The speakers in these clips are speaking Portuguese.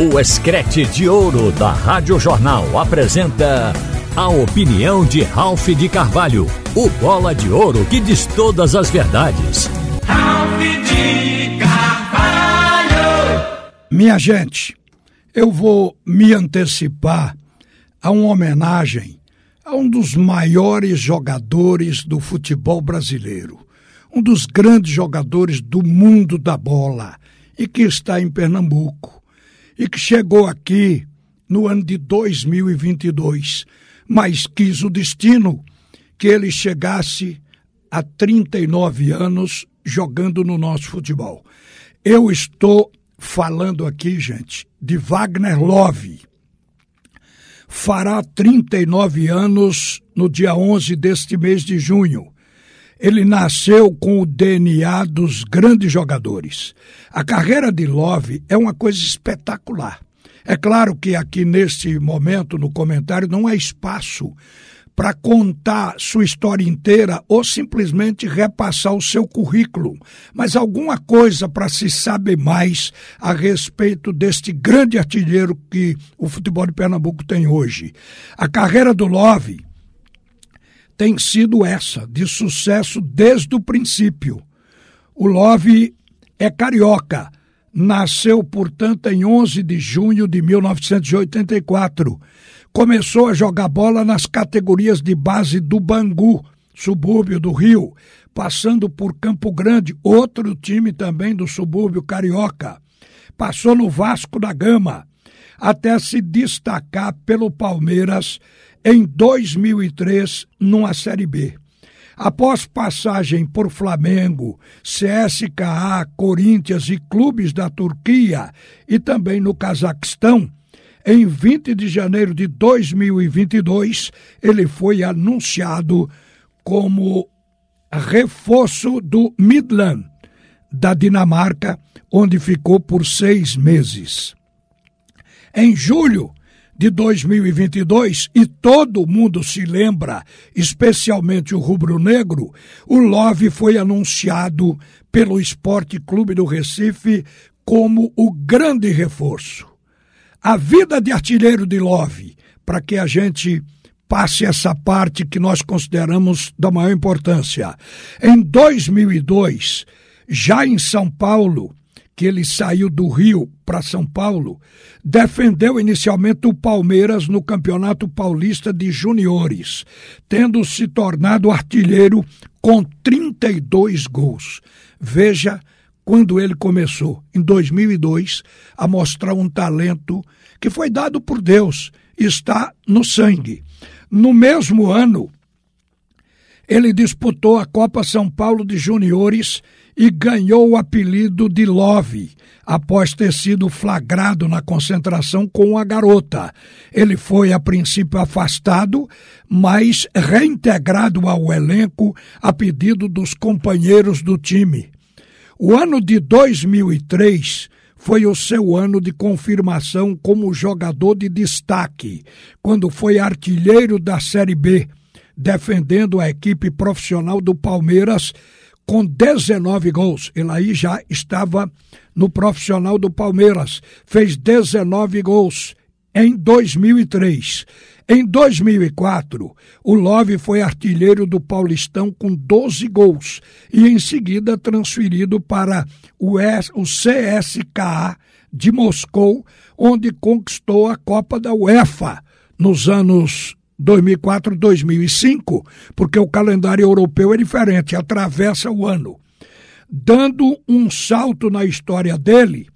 O Escrete de Ouro da Rádio Jornal apresenta a opinião de Ralph de Carvalho, o bola de ouro que diz todas as verdades. Ralph de Carvalho! Minha gente, eu vou me antecipar a uma homenagem a um dos maiores jogadores do futebol brasileiro, um dos grandes jogadores do mundo da bola e que está em Pernambuco e que chegou aqui no ano de 2022, mas quis o destino que ele chegasse a 39 anos jogando no nosso futebol. Eu estou falando aqui, gente, de Wagner Love. Fará 39 anos no dia 11 deste mês de junho. Ele nasceu com o DNA dos grandes jogadores. A carreira de Love é uma coisa espetacular. É claro que aqui neste momento, no comentário, não há espaço para contar sua história inteira ou simplesmente repassar o seu currículo, mas alguma coisa para se saber mais a respeito deste grande artilheiro que o futebol de Pernambuco tem hoje. A carreira do Love tem sido essa, de sucesso desde o princípio. O Love é carioca, nasceu, portanto, em 11 de junho de 1984. Começou a jogar bola nas categorias de base do Bangu, subúrbio do Rio, passando por Campo Grande, outro time também do subúrbio carioca. Passou no Vasco da Gama, até se destacar pelo Palmeiras em 2003 numa Série B. Após passagem por Flamengo, CSKA, Corinthians e clubes da Turquia e também no Cazaquistão, em 20 de janeiro de 2022, ele foi anunciado como reforço do Midland, da Dinamarca, onde ficou por seis meses. Em julho de 2022, e todo mundo se lembra, especialmente o rubro-negro, o Love foi anunciado pelo Esporte Clube do Recife como o grande reforço. A vida de artilheiro de Love, para que a gente passe essa parte que nós consideramos da maior importância. Em 2002, já em São Paulo, que ele saiu do Rio para São Paulo, defendeu inicialmente o Palmeiras no Campeonato Paulista de Juniores, tendo se tornado artilheiro com 32 gols. Veja quando ele começou, em 2002, a mostrar um talento que foi dado por Deus, está no sangue. No mesmo ano, ele disputou a Copa São Paulo de Juniores e ganhou o apelido de Love, após ter sido flagrado na concentração com a garota. Ele foi, a princípio, afastado, mas reintegrado ao elenco a pedido dos companheiros do time. O ano de 2003 foi o seu ano de confirmação como jogador de destaque, quando foi artilheiro da Série B, defendendo a equipe profissional do Palmeiras com 19 gols. Ele aí já estava no profissional do Palmeiras, fez 19 gols em 2003. Em 2004, o Love foi artilheiro do Paulistão com 12 gols e em seguida transferido para o CSKA de Moscou, onde conquistou a Copa da UEFA nos anos 2004, 2005, porque o calendário europeu é diferente, atravessa o ano. Dando um salto na história dele,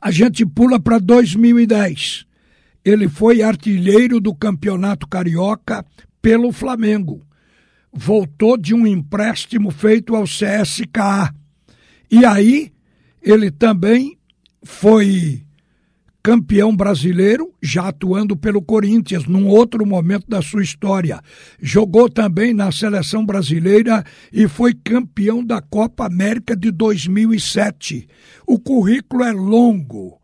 a gente pula para 2010. Ele foi artilheiro do Campeonato Carioca pelo Flamengo. Voltou de um empréstimo feito ao CSKA. E aí, ele também foi campeão brasileiro, já atuando pelo Corinthians, num outro momento da sua história. Jogou também na seleção brasileira e foi campeão da Copa América de 2007. O currículo é longo.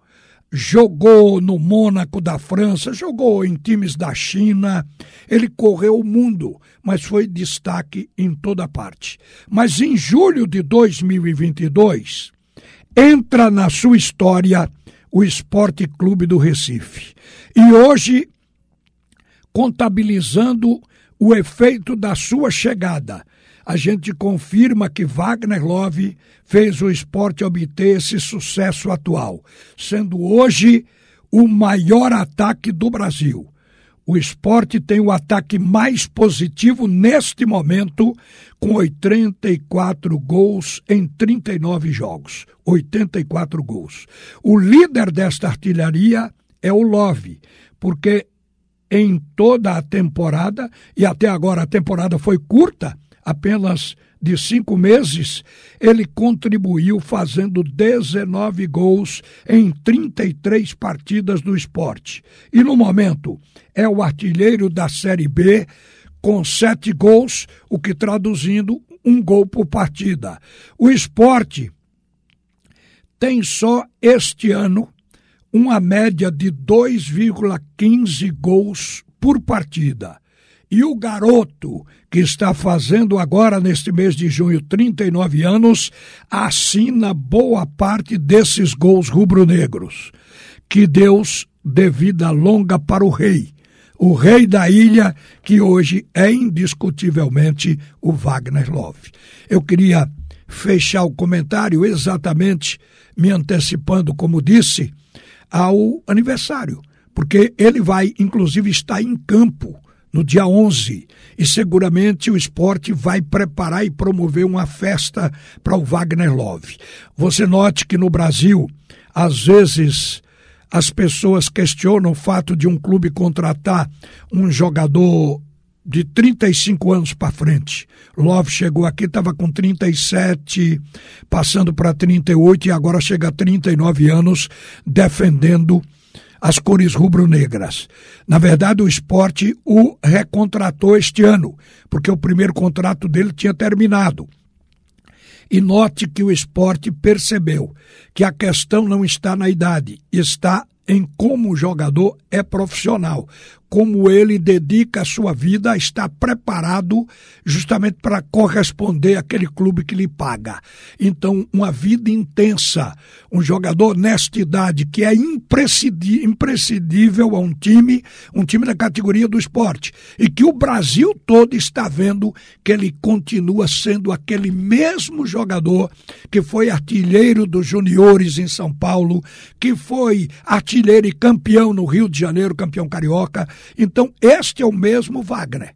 Jogou no Mônaco da França, jogou em times da China, ele correu o mundo, mas foi destaque em toda parte. Mas em julho de 2022, entra na sua história o Esporte Clube do Recife. E hoje, contabilizando o efeito da sua chegada, a gente confirma que Wagner Love fez o esporte obter esse sucesso atual, sendo hoje o maior ataque do Brasil. O esporte tem o ataque mais positivo neste momento, com 84 gols em 39 jogos. 84 gols. O líder desta artilharia é o Love, porque em toda a temporada, e até agora a temporada foi curta, apenas de cinco meses, ele contribuiu fazendo 19 gols em 33 partidas do esporte. E no momento é o artilheiro da Série B com sete gols, o que traduzindo um gol por partida. O esporte tem só este ano uma média de 2,15 gols por partida. E o garoto, que está fazendo agora, neste mês de junho, 39 anos, assina boa parte desses gols rubro-negros. Que Deus dê vida longa para o rei, o rei da ilha, que hoje é indiscutivelmente o Wagner Love. Eu queria fechar o comentário exatamente me antecipando, como disse, ao aniversário, porque ele vai, inclusive, estar em campo no dia 11 e seguramente o esporte vai preparar e promover uma festa para o Wagner Love. Você note que no Brasil, às vezes as pessoas questionam o fato de um clube contratar um jogador de 35 anos para frente. Love chegou aqui, estava com 37, passando para 38 e agora chega a 39 anos defendendo as cores rubro-negras. Na verdade, o esporte o recontratou este ano, porque o primeiro contrato dele tinha terminado. E note que o esporte percebeu que a questão não está na idade, está em como o jogador é profissional como ele dedica a sua vida a estar preparado justamente para corresponder àquele clube que lhe paga. Então, uma vida intensa, um jogador nesta idade que é imprescindível a um time, um time da categoria do esporte, e que o Brasil todo está vendo que ele continua sendo aquele mesmo jogador que foi artilheiro dos juniores em São Paulo, que foi artilheiro e campeão no Rio de Janeiro, campeão carioca, então, este é o mesmo Wagner.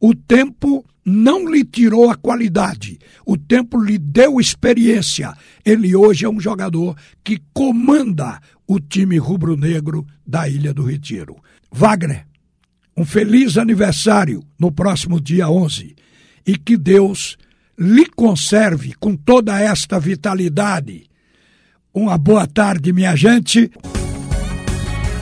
O tempo não lhe tirou a qualidade, o tempo lhe deu experiência. Ele hoje é um jogador que comanda o time rubro-negro da Ilha do Retiro. Wagner, um feliz aniversário no próximo dia 11 e que Deus lhe conserve com toda esta vitalidade. Uma boa tarde, minha gente.